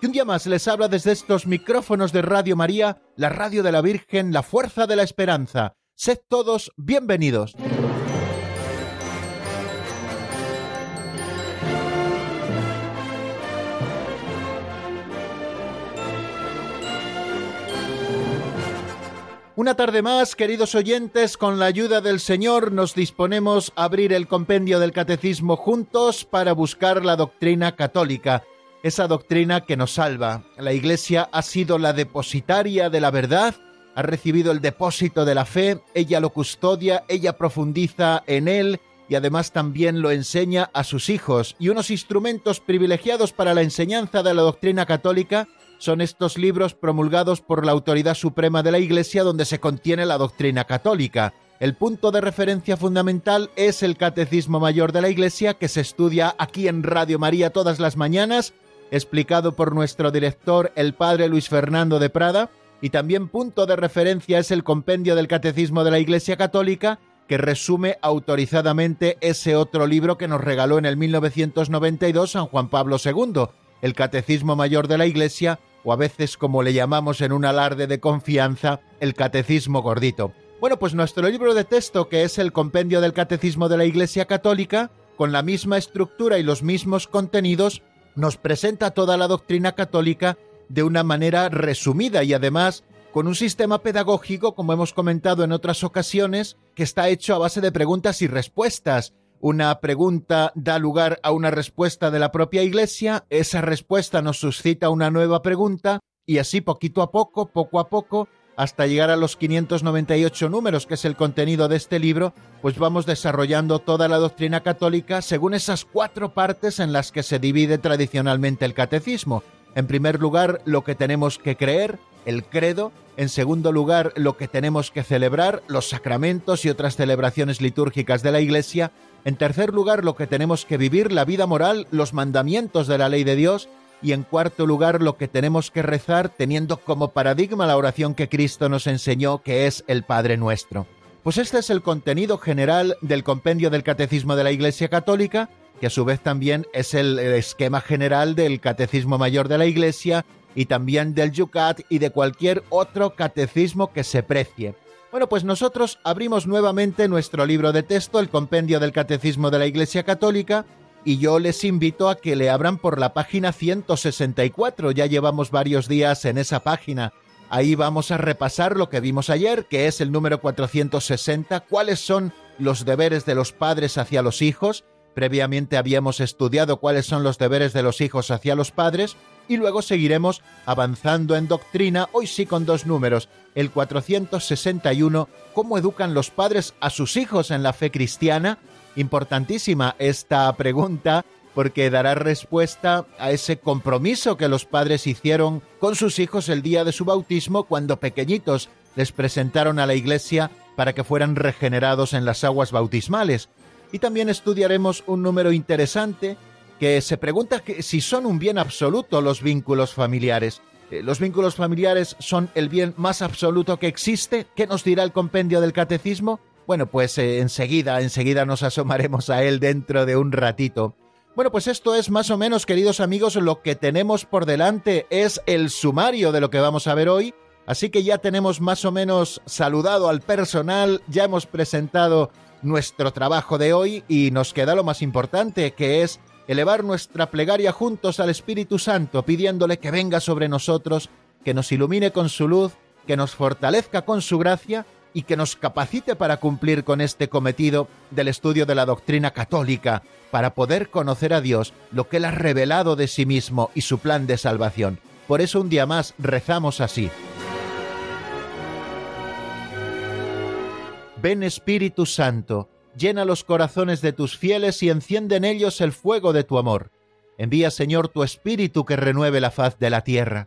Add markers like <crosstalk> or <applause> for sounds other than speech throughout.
y un día más les habla desde estos micrófonos de Radio María, la radio de la Virgen, la fuerza de la esperanza. Sed todos bienvenidos. Una tarde más, queridos oyentes, con la ayuda del Señor nos disponemos a abrir el compendio del catecismo juntos para buscar la doctrina católica, esa doctrina que nos salva. La Iglesia ha sido la depositaria de la verdad, ha recibido el depósito de la fe, ella lo custodia, ella profundiza en él y además también lo enseña a sus hijos. Y unos instrumentos privilegiados para la enseñanza de la doctrina católica son estos libros promulgados por la autoridad suprema de la Iglesia donde se contiene la doctrina católica. El punto de referencia fundamental es el Catecismo Mayor de la Iglesia que se estudia aquí en Radio María todas las mañanas, explicado por nuestro director, el Padre Luis Fernando de Prada, y también punto de referencia es el Compendio del Catecismo de la Iglesia Católica, que resume autorizadamente ese otro libro que nos regaló en el 1992 San Juan Pablo II, el Catecismo Mayor de la Iglesia, o a veces como le llamamos en un alarde de confianza, el Catecismo Gordito. Bueno, pues nuestro libro de texto, que es el Compendio del Catecismo de la Iglesia Católica, con la misma estructura y los mismos contenidos, nos presenta toda la doctrina católica de una manera resumida y además con un sistema pedagógico, como hemos comentado en otras ocasiones, que está hecho a base de preguntas y respuestas, una pregunta da lugar a una respuesta de la propia Iglesia, esa respuesta nos suscita una nueva pregunta y así poquito a poco, poco a poco, hasta llegar a los 598 números, que es el contenido de este libro, pues vamos desarrollando toda la doctrina católica según esas cuatro partes en las que se divide tradicionalmente el catecismo. En primer lugar, lo que tenemos que creer, el credo, en segundo lugar, lo que tenemos que celebrar, los sacramentos y otras celebraciones litúrgicas de la Iglesia, en tercer lugar, lo que tenemos que vivir, la vida moral, los mandamientos de la ley de Dios. Y en cuarto lugar, lo que tenemos que rezar teniendo como paradigma la oración que Cristo nos enseñó, que es el Padre nuestro. Pues este es el contenido general del compendio del Catecismo de la Iglesia Católica, que a su vez también es el esquema general del Catecismo Mayor de la Iglesia y también del Yucat y de cualquier otro catecismo que se precie. Bueno, pues nosotros abrimos nuevamente nuestro libro de texto, el Compendio del Catecismo de la Iglesia Católica, y yo les invito a que le abran por la página 164. Ya llevamos varios días en esa página. Ahí vamos a repasar lo que vimos ayer, que es el número 460, cuáles son los deberes de los padres hacia los hijos. Previamente habíamos estudiado cuáles son los deberes de los hijos hacia los padres y luego seguiremos avanzando en doctrina, hoy sí con dos números, el 461, cómo educan los padres a sus hijos en la fe cristiana. Importantísima esta pregunta porque dará respuesta a ese compromiso que los padres hicieron con sus hijos el día de su bautismo cuando pequeñitos les presentaron a la iglesia para que fueran regenerados en las aguas bautismales. Y también estudiaremos un número interesante que se pregunta si son un bien absoluto los vínculos familiares. Eh, ¿Los vínculos familiares son el bien más absoluto que existe? ¿Qué nos dirá el compendio del catecismo? Bueno, pues eh, enseguida, enseguida nos asomaremos a él dentro de un ratito. Bueno, pues esto es más o menos, queridos amigos, lo que tenemos por delante es el sumario de lo que vamos a ver hoy. Así que ya tenemos más o menos saludado al personal, ya hemos presentado nuestro trabajo de hoy y nos queda lo más importante, que es elevar nuestra plegaria juntos al Espíritu Santo, pidiéndole que venga sobre nosotros, que nos ilumine con su luz, que nos fortalezca con su gracia y que nos capacite para cumplir con este cometido del estudio de la doctrina católica, para poder conocer a Dios, lo que Él ha revelado de sí mismo y su plan de salvación. Por eso un día más rezamos así. Ven Espíritu Santo, llena los corazones de tus fieles y enciende en ellos el fuego de tu amor. Envía, Señor, tu Espíritu que renueve la faz de la tierra.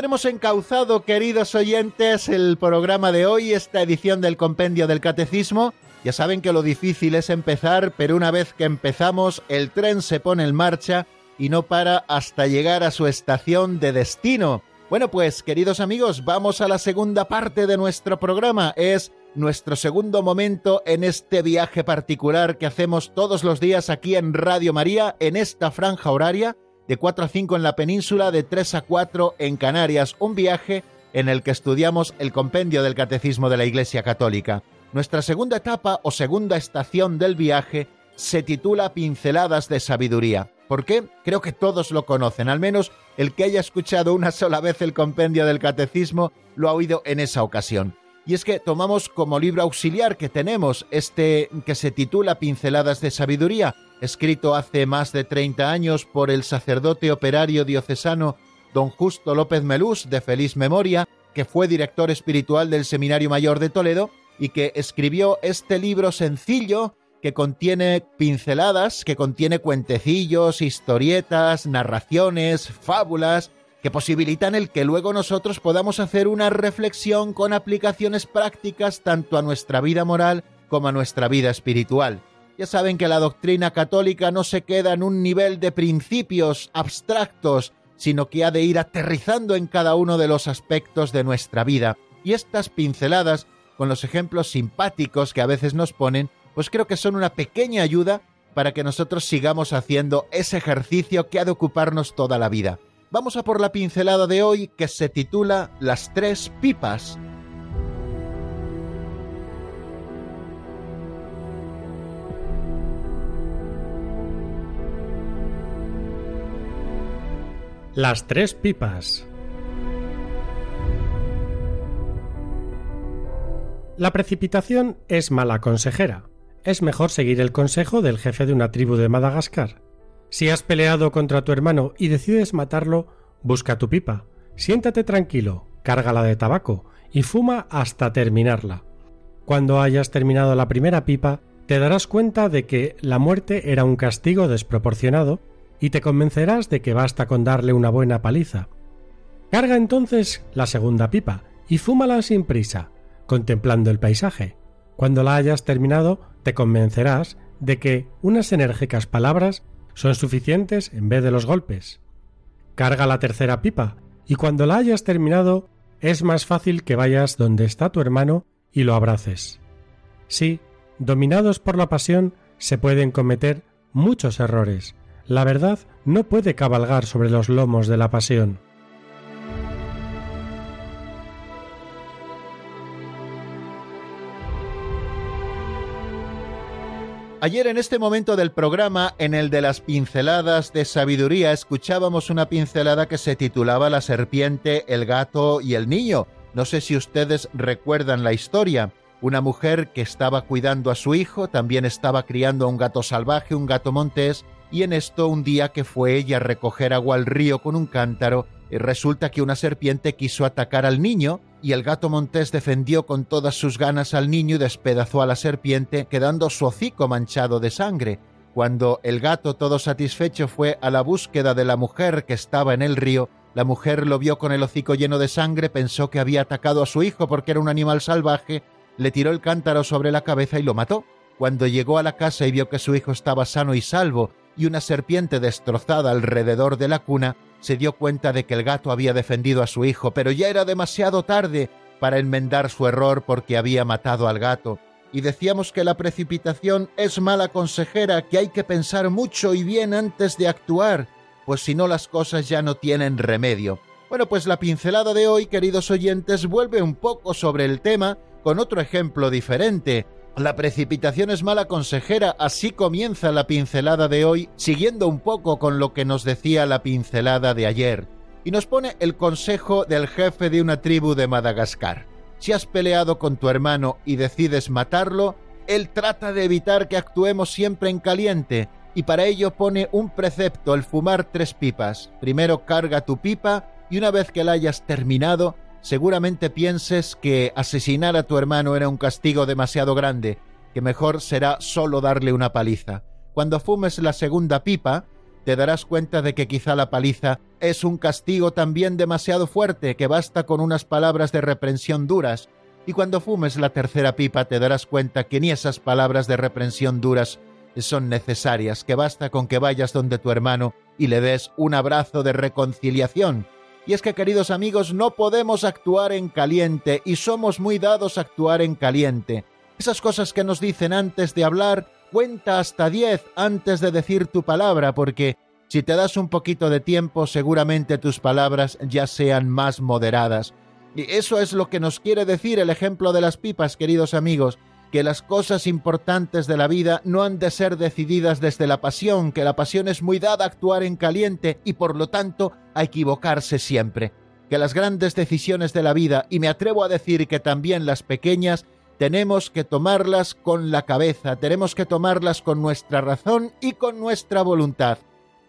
Tenemos encauzado, queridos oyentes, el programa de hoy, esta edición del Compendio del Catecismo. Ya saben que lo difícil es empezar, pero una vez que empezamos, el tren se pone en marcha y no para hasta llegar a su estación de destino. Bueno, pues, queridos amigos, vamos a la segunda parte de nuestro programa. Es nuestro segundo momento en este viaje particular que hacemos todos los días aquí en Radio María, en esta franja horaria de 4 a 5 en la península, de 3 a 4 en Canarias, un viaje en el que estudiamos el compendio del Catecismo de la Iglesia Católica. Nuestra segunda etapa o segunda estación del viaje se titula Pinceladas de Sabiduría. ¿Por qué? Creo que todos lo conocen, al menos el que haya escuchado una sola vez el compendio del Catecismo lo ha oído en esa ocasión. Y es que tomamos como libro auxiliar que tenemos este que se titula Pinceladas de Sabiduría, escrito hace más de 30 años por el sacerdote operario diocesano don Justo López Melús, de feliz memoria, que fue director espiritual del Seminario Mayor de Toledo y que escribió este libro sencillo que contiene pinceladas, que contiene cuentecillos, historietas, narraciones, fábulas, que posibilitan el que luego nosotros podamos hacer una reflexión con aplicaciones prácticas tanto a nuestra vida moral como a nuestra vida espiritual. Ya saben que la doctrina católica no se queda en un nivel de principios abstractos, sino que ha de ir aterrizando en cada uno de los aspectos de nuestra vida. Y estas pinceladas, con los ejemplos simpáticos que a veces nos ponen, pues creo que son una pequeña ayuda para que nosotros sigamos haciendo ese ejercicio que ha de ocuparnos toda la vida. Vamos a por la pincelada de hoy que se titula Las tres pipas. Las tres pipas. La precipitación es mala consejera. Es mejor seguir el consejo del jefe de una tribu de Madagascar. Si has peleado contra tu hermano y decides matarlo, busca tu pipa, siéntate tranquilo, cárgala de tabaco y fuma hasta terminarla. Cuando hayas terminado la primera pipa, te darás cuenta de que la muerte era un castigo desproporcionado y te convencerás de que basta con darle una buena paliza. Carga entonces la segunda pipa y fúmala sin prisa, contemplando el paisaje. Cuando la hayas terminado, te convencerás de que unas enérgicas palabras son suficientes en vez de los golpes. Carga la tercera pipa y cuando la hayas terminado, es más fácil que vayas donde está tu hermano y lo abraces. Sí, dominados por la pasión, se pueden cometer muchos errores, la verdad no puede cabalgar sobre los lomos de la pasión. Ayer en este momento del programa, en el de las pinceladas de sabiduría, escuchábamos una pincelada que se titulaba La serpiente, el gato y el niño. No sé si ustedes recuerdan la historia. Una mujer que estaba cuidando a su hijo, también estaba criando a un gato salvaje, un gato montés, y en esto un día que fue ella a recoger agua al río con un cántaro, eh, resulta que una serpiente quiso atacar al niño y el gato montés defendió con todas sus ganas al niño y despedazó a la serpiente, quedando su hocico manchado de sangre. Cuando el gato todo satisfecho fue a la búsqueda de la mujer que estaba en el río, la mujer lo vio con el hocico lleno de sangre, pensó que había atacado a su hijo porque era un animal salvaje, le tiró el cántaro sobre la cabeza y lo mató. Cuando llegó a la casa y vio que su hijo estaba sano y salvo y una serpiente destrozada alrededor de la cuna, se dio cuenta de que el gato había defendido a su hijo, pero ya era demasiado tarde para enmendar su error porque había matado al gato. Y decíamos que la precipitación es mala consejera, que hay que pensar mucho y bien antes de actuar, pues si no las cosas ya no tienen remedio. Bueno, pues la pincelada de hoy, queridos oyentes, vuelve un poco sobre el tema con otro ejemplo diferente, La precipitación es mala consejera, así comienza la pincelada de hoy, siguiendo un poco con lo que nos decía la pincelada de ayer, y nos pone el consejo del jefe de una tribu de Madagascar. Si has peleado con tu hermano y decides matarlo, él trata de evitar que actuemos siempre en caliente, y para ello pone un precepto, el fumar tres pipas. Primero carga tu pipa y una vez que la hayas terminado, seguramente pienses que asesinar a tu hermano era un castigo demasiado grande, que mejor será solo darle una paliza. Cuando fumes la segunda pipa, te darás cuenta de que quizá la paliza es un castigo también demasiado fuerte, que basta con unas palabras de reprensión duras, y cuando fumes la tercera pipa te darás cuenta que ni esas palabras de reprensión duras son necesarias, que basta con que vayas donde tu hermano y le des un abrazo de reconciliación, y es que, queridos amigos, no podemos actuar en caliente y somos muy dados a actuar en caliente. Esas cosas que nos dicen antes de hablar, cuenta hasta diez antes de decir tu palabra, porque si te das un poquito de tiempo, seguramente tus palabras ya sean más moderadas. Y eso es lo que nos quiere decir el ejemplo de las pipas, queridos amigos que las cosas importantes de la vida no han de ser decididas desde la pasión, que la pasión es muy dada a actuar en caliente y por lo tanto a equivocarse siempre, que las grandes decisiones de la vida, y me atrevo a decir que también las pequeñas, tenemos que tomarlas con la cabeza, tenemos que tomarlas con nuestra razón y con nuestra voluntad.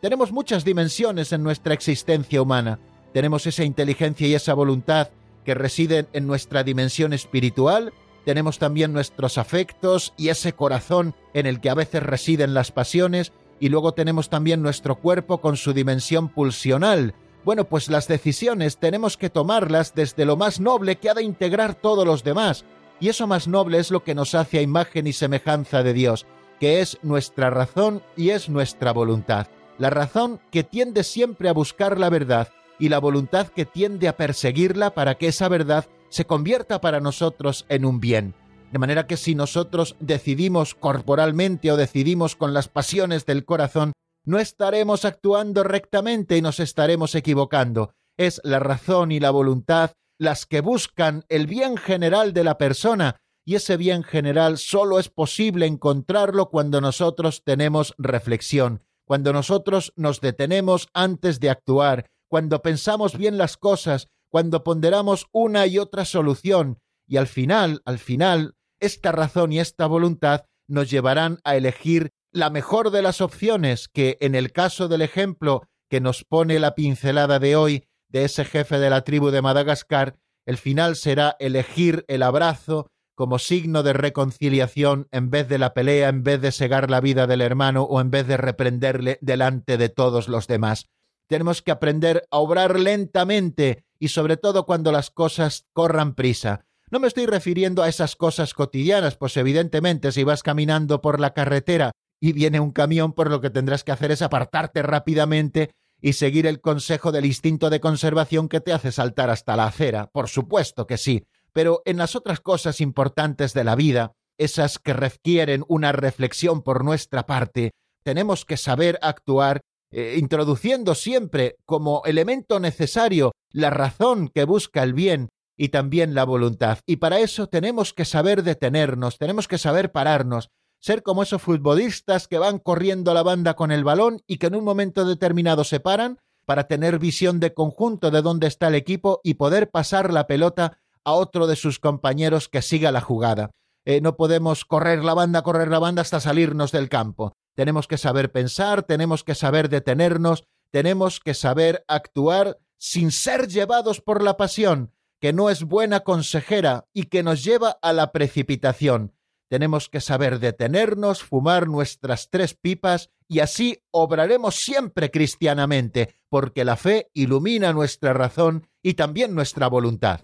Tenemos muchas dimensiones en nuestra existencia humana. Tenemos esa inteligencia y esa voluntad que residen en nuestra dimensión espiritual, tenemos también nuestros afectos y ese corazón en el que a veces residen las pasiones, y luego tenemos también nuestro cuerpo con su dimensión pulsional. Bueno, pues las decisiones tenemos que tomarlas desde lo más noble que ha de integrar todos los demás, y eso más noble es lo que nos hace a imagen y semejanza de Dios, que es nuestra razón y es nuestra voluntad. La razón que tiende siempre a buscar la verdad y la voluntad que tiende a perseguirla para que esa verdad se convierta para nosotros en un bien. De manera que si nosotros decidimos corporalmente o decidimos con las pasiones del corazón, no estaremos actuando rectamente y nos estaremos equivocando. Es la razón y la voluntad las que buscan el bien general de la persona, y ese bien general solo es posible encontrarlo cuando nosotros tenemos reflexión, cuando nosotros nos detenemos antes de actuar, cuando pensamos bien las cosas, cuando ponderamos una y otra solución, y al final, al final, esta razón y esta voluntad nos llevarán a elegir la mejor de las opciones que, en el caso del ejemplo que nos pone la pincelada de hoy de ese jefe de la tribu de Madagascar, el final será elegir el abrazo como signo de reconciliación en vez de la pelea, en vez de segar la vida del hermano o en vez de reprenderle delante de todos los demás. Tenemos que aprender a obrar lentamente y sobre todo cuando las cosas corran prisa. No me estoy refiriendo a esas cosas cotidianas, pues evidentemente si vas caminando por la carretera y viene un camión, pues lo que tendrás que hacer es apartarte rápidamente y seguir el consejo del instinto de conservación que te hace saltar hasta la acera. Por supuesto que sí, pero en las otras cosas importantes de la vida, esas que requieren una reflexión por nuestra parte, tenemos que saber actuar eh, introduciendo siempre como elemento necesario la razón que busca el bien y también la voluntad. Y para eso tenemos que saber detenernos, tenemos que saber pararnos, ser como esos futbolistas que van corriendo la banda con el balón y que en un momento determinado se paran para tener visión de conjunto de dónde está el equipo y poder pasar la pelota a otro de sus compañeros que siga la jugada. Eh, no podemos correr la banda, correr la banda hasta salirnos del campo. Tenemos que saber pensar, tenemos que saber detenernos, tenemos que saber actuar sin ser llevados por la pasión, que no es buena consejera y que nos lleva a la precipitación. Tenemos que saber detenernos, fumar nuestras tres pipas y así obraremos siempre cristianamente, porque la fe ilumina nuestra razón y también nuestra voluntad.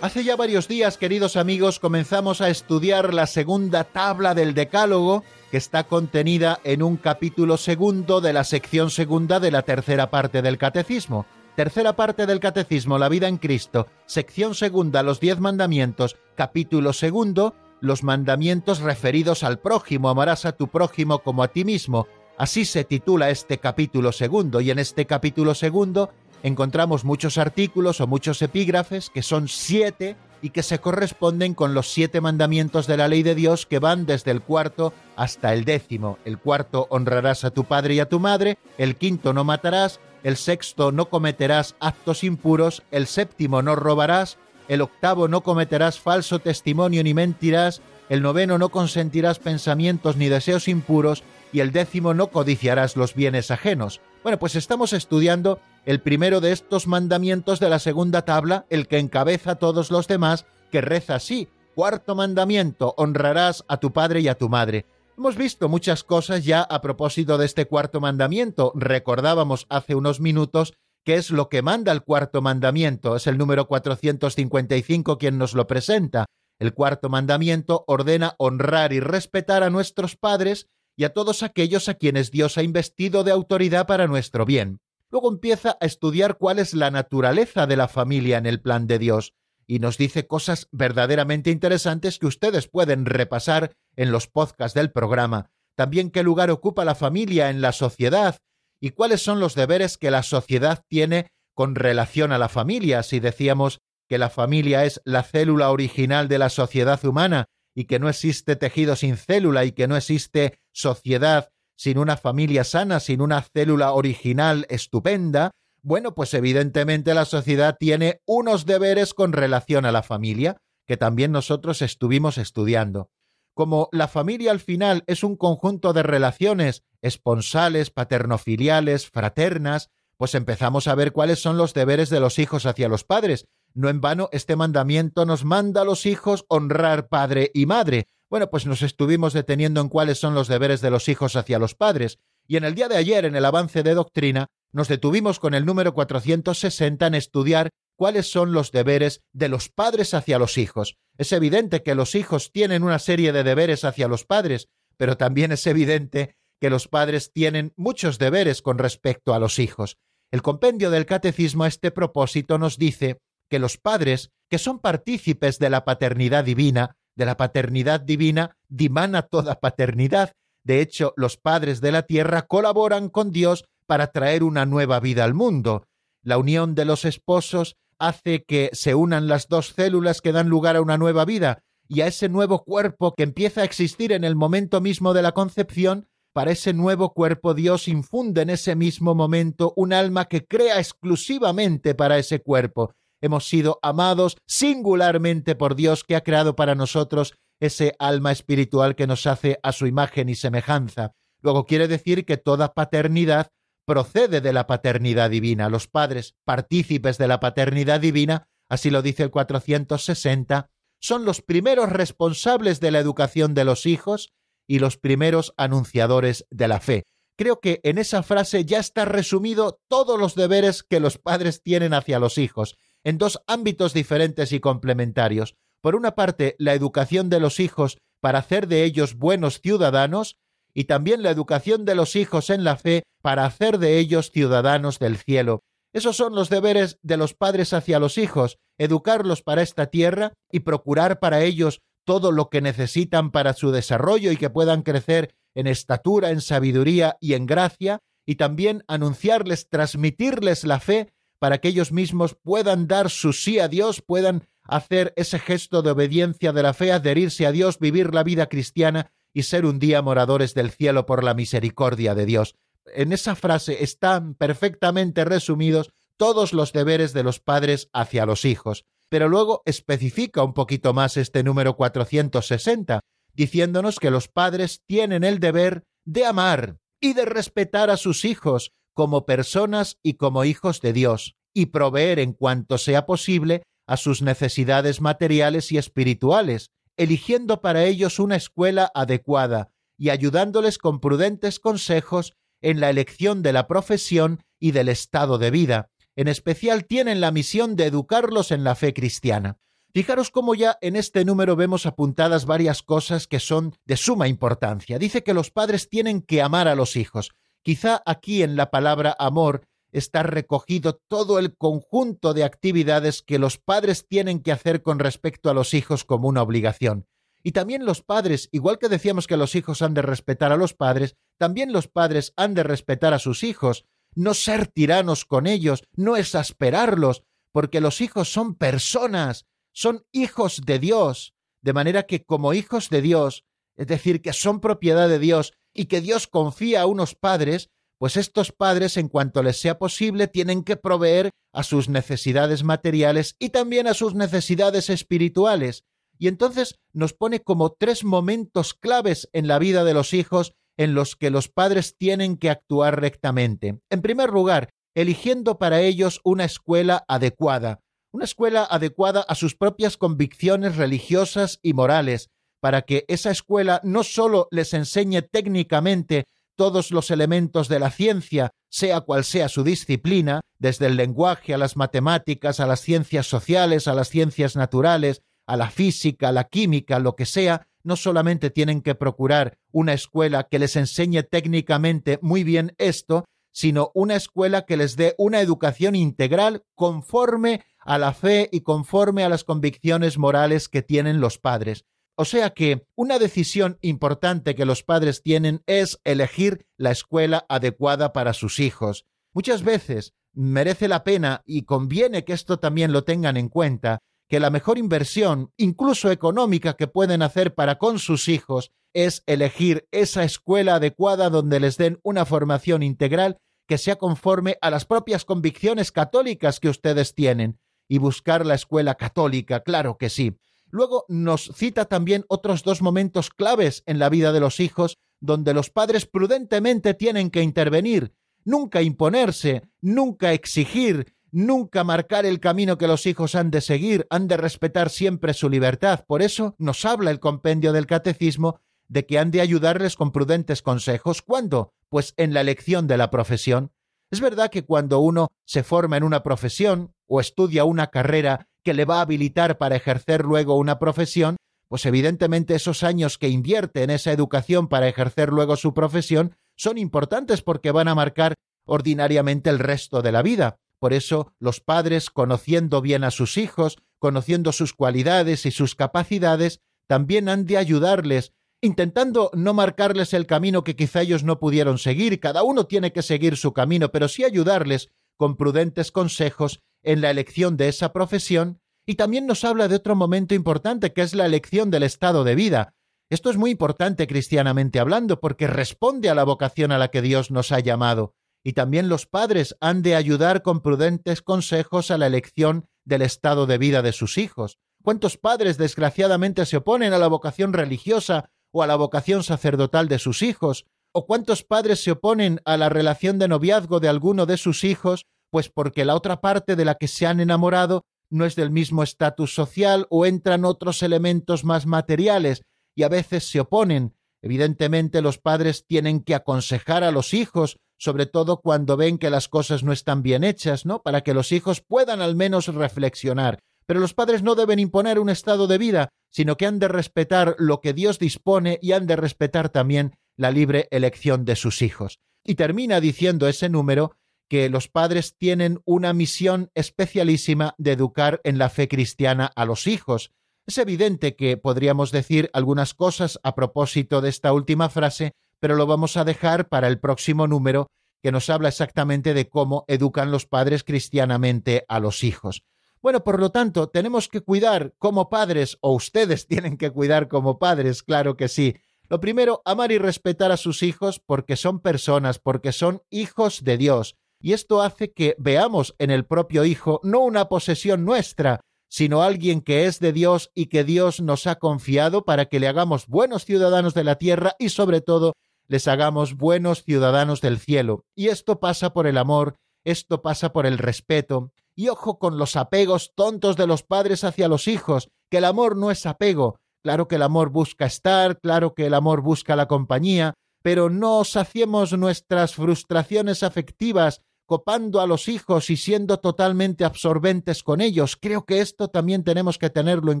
Hace ya varios días, queridos amigos, comenzamos a estudiar la segunda tabla del Decálogo que está contenida en un capítulo segundo de la sección segunda de la tercera parte del Catecismo. Tercera parte del Catecismo, la vida en Cristo. Sección segunda, los diez mandamientos. Capítulo segundo, los mandamientos referidos al prójimo. Amarás a tu prójimo como a ti mismo. Así se titula este capítulo segundo y en este capítulo segundo encontramos muchos artículos o muchos epígrafes que son siete y que se corresponden con los siete mandamientos de la ley de Dios que van desde el cuarto hasta el décimo. El cuarto honrarás a tu padre y a tu madre, el quinto no matarás, el sexto no cometerás actos impuros, el séptimo no robarás, el octavo no cometerás falso testimonio ni mentirás, el noveno no consentirás pensamientos ni deseos impuros, y el décimo no codiciarás los bienes ajenos. Bueno, pues estamos estudiando el primero de estos mandamientos de la segunda tabla, el que encabeza todos los demás, que reza así. Cuarto mandamiento, honrarás a tu padre y a tu madre. Hemos visto muchas cosas ya a propósito de este cuarto mandamiento. Recordábamos hace unos minutos qué es lo que manda el cuarto mandamiento. Es el número 455 quien nos lo presenta. El cuarto mandamiento ordena honrar y respetar a nuestros padres y a todos aquellos a quienes Dios ha investido de autoridad para nuestro bien. Luego empieza a estudiar cuál es la naturaleza de la familia en el plan de Dios y nos dice cosas verdaderamente interesantes que ustedes pueden repasar en los podcasts del programa. También qué lugar ocupa la familia en la sociedad y cuáles son los deberes que la sociedad tiene con relación a la familia. Si decíamos que la familia es la célula original de la sociedad humana y que no existe tejido sin célula y que no existe sociedad sin una familia sana, sin una célula original estupenda, bueno, pues evidentemente la sociedad tiene unos deberes con relación a la familia, que también nosotros estuvimos estudiando. Como la familia al final es un conjunto de relaciones esponsales, paternofiliales, fraternas, pues empezamos a ver cuáles son los deberes de los hijos hacia los padres. No en vano este mandamiento nos manda a los hijos honrar padre y madre. Bueno, pues nos estuvimos deteniendo en cuáles son los deberes de los hijos hacia los padres. Y en el día de ayer, en el avance de doctrina, nos detuvimos con el número 460 en estudiar cuáles son los deberes de los padres hacia los hijos. Es evidente que los hijos tienen una serie de deberes hacia los padres, pero también es evidente que los padres tienen muchos deberes con respecto a los hijos. El compendio del catecismo a este propósito nos dice que los padres, que son partícipes de la paternidad divina, de la paternidad divina, dimana toda paternidad. De hecho, los padres de la tierra colaboran con Dios para traer una nueva vida al mundo. La unión de los esposos hace que se unan las dos células que dan lugar a una nueva vida y a ese nuevo cuerpo que empieza a existir en el momento mismo de la concepción, para ese nuevo cuerpo Dios infunde en ese mismo momento un alma que crea exclusivamente para ese cuerpo. Hemos sido amados singularmente por Dios que ha creado para nosotros ese alma espiritual que nos hace a su imagen y semejanza. Luego quiere decir que toda paternidad procede de la paternidad divina. Los padres, partícipes de la paternidad divina, así lo dice el 460, son los primeros responsables de la educación de los hijos y los primeros anunciadores de la fe. Creo que en esa frase ya está resumido todos los deberes que los padres tienen hacia los hijos, en dos ámbitos diferentes y complementarios. Por una parte, la educación de los hijos para hacer de ellos buenos ciudadanos, y también la educación de los hijos en la fe para hacer de ellos ciudadanos del cielo. Esos son los deberes de los padres hacia los hijos, educarlos para esta tierra y procurar para ellos todo lo que necesitan para su desarrollo y que puedan crecer en estatura, en sabiduría y en gracia, y también anunciarles, transmitirles la fe para que ellos mismos puedan dar su sí a Dios, puedan hacer ese gesto de obediencia de la fe, adherirse a Dios, vivir la vida cristiana y ser un día moradores del cielo por la misericordia de Dios. En esa frase están perfectamente resumidos todos los deberes de los padres hacia los hijos pero luego especifica un poquito más este número 460, diciéndonos que los padres tienen el deber de amar y de respetar a sus hijos como personas y como hijos de Dios, y proveer en cuanto sea posible a sus necesidades materiales y espirituales, eligiendo para ellos una escuela adecuada y ayudándoles con prudentes consejos en la elección de la profesión y del estado de vida, en especial tienen la misión de educarlos en la fe cristiana. Fijaros cómo ya en este número vemos apuntadas varias cosas que son de suma importancia. Dice que los padres tienen que amar a los hijos. Quizá aquí en la palabra amor está recogido todo el conjunto de actividades que los padres tienen que hacer con respecto a los hijos como una obligación. Y también los padres, igual que decíamos que los hijos han de respetar a los padres, también los padres han de respetar a sus hijos, no ser tiranos con ellos, no exasperarlos, porque los hijos son personas, son hijos de Dios, de manera que como hijos de Dios, es decir, que son propiedad de Dios y que Dios confía a unos padres, pues estos padres, en cuanto les sea posible, tienen que proveer a sus necesidades materiales y también a sus necesidades espirituales. Y entonces nos pone como tres momentos claves en la vida de los hijos en los que los padres tienen que actuar rectamente. En primer lugar, eligiendo para ellos una escuela adecuada, una escuela adecuada a sus propias convicciones religiosas y morales, para que esa escuela no sólo les enseñe técnicamente todos los elementos de la ciencia, sea cual sea su disciplina, desde el lenguaje a las matemáticas, a las ciencias sociales, a las ciencias naturales, a la física, a la química, lo que sea, no solamente tienen que procurar una escuela que les enseñe técnicamente muy bien esto, sino una escuela que les dé una educación integral conforme a la fe y conforme a las convicciones morales que tienen los padres. O sea que una decisión importante que los padres tienen es elegir la escuela adecuada para sus hijos. Muchas veces merece la pena y conviene que esto también lo tengan en cuenta, que la mejor inversión, incluso económica, que pueden hacer para con sus hijos es elegir esa escuela adecuada donde les den una formación integral que sea conforme a las propias convicciones católicas que ustedes tienen y buscar la escuela católica, claro que sí. Luego nos cita también otros dos momentos claves en la vida de los hijos donde los padres prudentemente tienen que intervenir, nunca imponerse, nunca exigir, nunca marcar el camino que los hijos han de seguir, han de respetar siempre su libertad. Por eso nos habla el compendio del catecismo de que han de ayudarles con prudentes consejos. ¿Cuándo? Pues en la elección de la profesión. Es verdad que cuando uno se forma en una profesión o estudia una carrera que le va a habilitar para ejercer luego una profesión, pues evidentemente esos años que invierte en esa educación para ejercer luego su profesión son importantes porque van a marcar ordinariamente el resto de la vida. Por eso los padres, conociendo bien a sus hijos, conociendo sus cualidades y sus capacidades, también han de ayudarles, intentando no marcarles el camino que quizá ellos no pudieron seguir, cada uno tiene que seguir su camino, pero sí ayudarles con prudentes consejos en la elección de esa profesión, y también nos habla de otro momento importante, que es la elección del estado de vida. Esto es muy importante cristianamente hablando, porque responde a la vocación a la que Dios nos ha llamado y también los padres han de ayudar con prudentes consejos a la elección del estado de vida de sus hijos. ¿Cuántos padres desgraciadamente se oponen a la vocación religiosa o a la vocación sacerdotal de sus hijos? ¿O cuántos padres se oponen a la relación de noviazgo de alguno de sus hijos, pues porque la otra parte de la que se han enamorado no es del mismo estatus social o entran otros elementos más materiales y a veces se oponen? Evidentemente los padres tienen que aconsejar a los hijos sobre todo cuando ven que las cosas no están bien hechas, ¿no? Para que los hijos puedan al menos reflexionar. Pero los padres no deben imponer un estado de vida, sino que han de respetar lo que Dios dispone y han de respetar también la libre elección de sus hijos. Y termina diciendo ese número que los padres tienen una misión especialísima de educar en la fe cristiana a los hijos. Es evidente que podríamos decir algunas cosas a propósito de esta última frase, pero lo vamos a dejar para el próximo número que nos habla exactamente de cómo educan los padres cristianamente a los hijos. Bueno, por lo tanto, tenemos que cuidar como padres, o ustedes <laughs> tienen que cuidar como padres, claro que sí. Lo primero, amar y respetar a sus hijos porque son personas, porque son hijos de Dios. Y esto hace que veamos en el propio hijo no una posesión nuestra, sino alguien que es de Dios y que Dios nos ha confiado para que le hagamos buenos ciudadanos de la tierra y sobre todo les hagamos buenos ciudadanos del cielo. Y esto pasa por el amor, esto pasa por el respeto. Y ojo con los apegos tontos de los padres hacia los hijos, que el amor no es apego. Claro que el amor busca estar, claro que el amor busca la compañía, pero no saciemos nuestras frustraciones afectivas copando a los hijos y siendo totalmente absorbentes con ellos. Creo que esto también tenemos que tenerlo en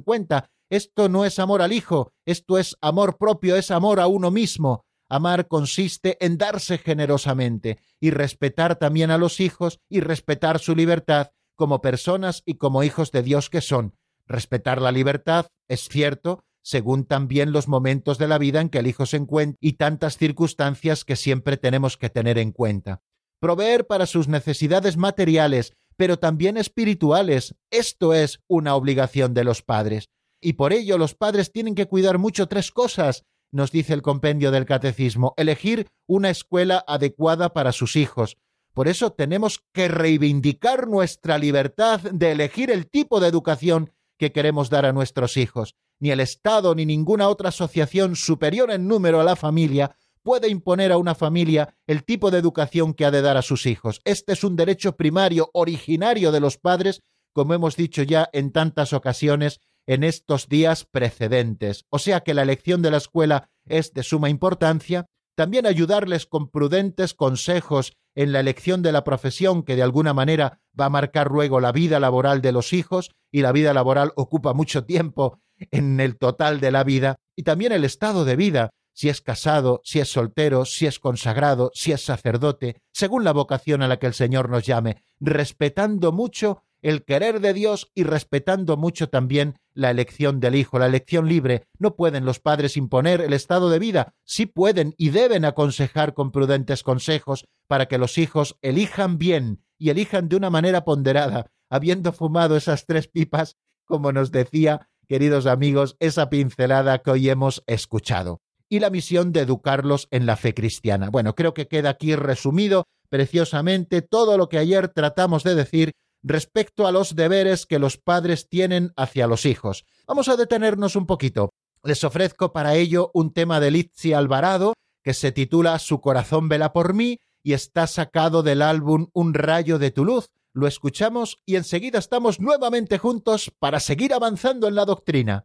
cuenta. Esto no es amor al hijo, esto es amor propio, es amor a uno mismo. Amar consiste en darse generosamente y respetar también a los hijos y respetar su libertad como personas y como hijos de Dios que son. Respetar la libertad, es cierto, según también los momentos de la vida en que el hijo se encuentra y tantas circunstancias que siempre tenemos que tener en cuenta. Proveer para sus necesidades materiales, pero también espirituales, esto es una obligación de los padres. Y por ello los padres tienen que cuidar mucho tres cosas, nos dice el compendio del catecismo, elegir una escuela adecuada para sus hijos. Por eso tenemos que reivindicar nuestra libertad de elegir el tipo de educación que queremos dar a nuestros hijos. Ni el Estado ni ninguna otra asociación superior en número a la familia puede imponer a una familia el tipo de educación que ha de dar a sus hijos. Este es un derecho primario, originario de los padres, como hemos dicho ya en tantas ocasiones, en estos días precedentes. O sea que la elección de la escuela es de suma importancia, también ayudarles con prudentes consejos en la elección de la profesión que de alguna manera va a marcar luego la vida laboral de los hijos y la vida laboral ocupa mucho tiempo en el total de la vida y también el estado de vida, si es casado, si es soltero, si es consagrado, si es sacerdote, según la vocación a la que el Señor nos llame, respetando mucho el querer de Dios y respetando mucho también la elección del hijo, la elección libre. No pueden los padres imponer el estado de vida, sí pueden y deben aconsejar con prudentes consejos para que los hijos elijan bien y elijan de una manera ponderada, habiendo fumado esas tres pipas, como nos decía, queridos amigos, esa pincelada que hoy hemos escuchado. Y la misión de educarlos en la fe cristiana. Bueno, creo que queda aquí resumido preciosamente todo lo que ayer tratamos de decir respecto a los deberes que los padres tienen hacia los hijos. Vamos a detenernos un poquito. Les ofrezco para ello un tema de Lizzie Alvarado que se titula Su corazón vela por mí y está sacado del álbum Un rayo de tu luz. Lo escuchamos y enseguida estamos nuevamente juntos para seguir avanzando en la doctrina.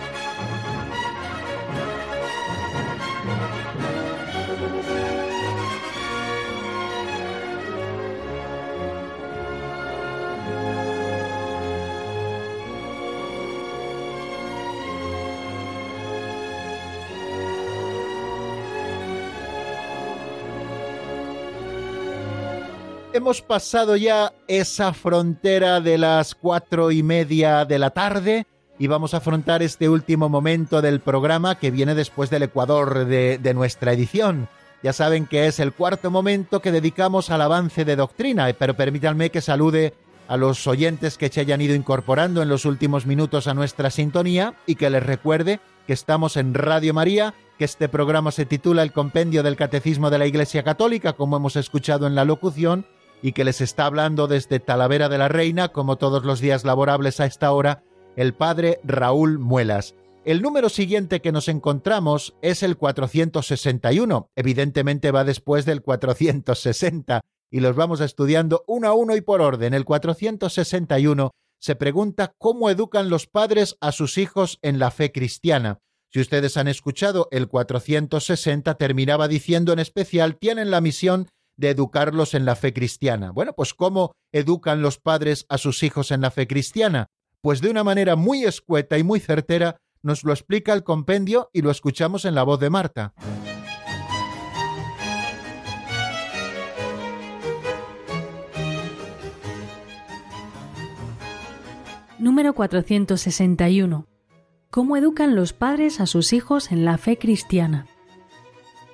Hemos pasado ya esa frontera de las cuatro y media de la tarde y vamos a afrontar este último momento del programa que viene después del Ecuador de, nuestra edición. Ya saben que es el cuarto momento que dedicamos al avance de doctrina, pero permítanme que salude a los oyentes que se hayan ido incorporando en los últimos minutos a nuestra sintonía y que les recuerde que estamos en Radio María, que este programa se titula El Compendio del Catecismo de la Iglesia Católica, como hemos escuchado en la locución, y que les está hablando desde Talavera de la Reina, como todos los días laborables a esta hora, el padre Raúl Muelas. El número siguiente que nos encontramos es el 461. Evidentemente va después del 460 y los vamos estudiando uno a uno y por orden. El 461 se pregunta cómo educan los padres a sus hijos en la fe cristiana. Si ustedes han escuchado, el 460 terminaba diciendo en especial tienen la misión de educarlos en la fe cristiana. Bueno, pues ¿cómo educan los padres a sus hijos en la fe cristiana? Pues de una manera muy escueta y muy certera nos lo explica el compendio y lo escuchamos en la voz de Marta. Número 461. ¿Cómo educan los padres a sus hijos en la fe cristiana?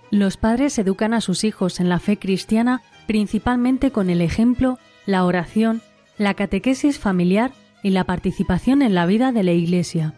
Los padres educan a sus hijos en la fe cristiana principalmente con el ejemplo, la oración, la catequesis familiar y la participación en la vida de la Iglesia.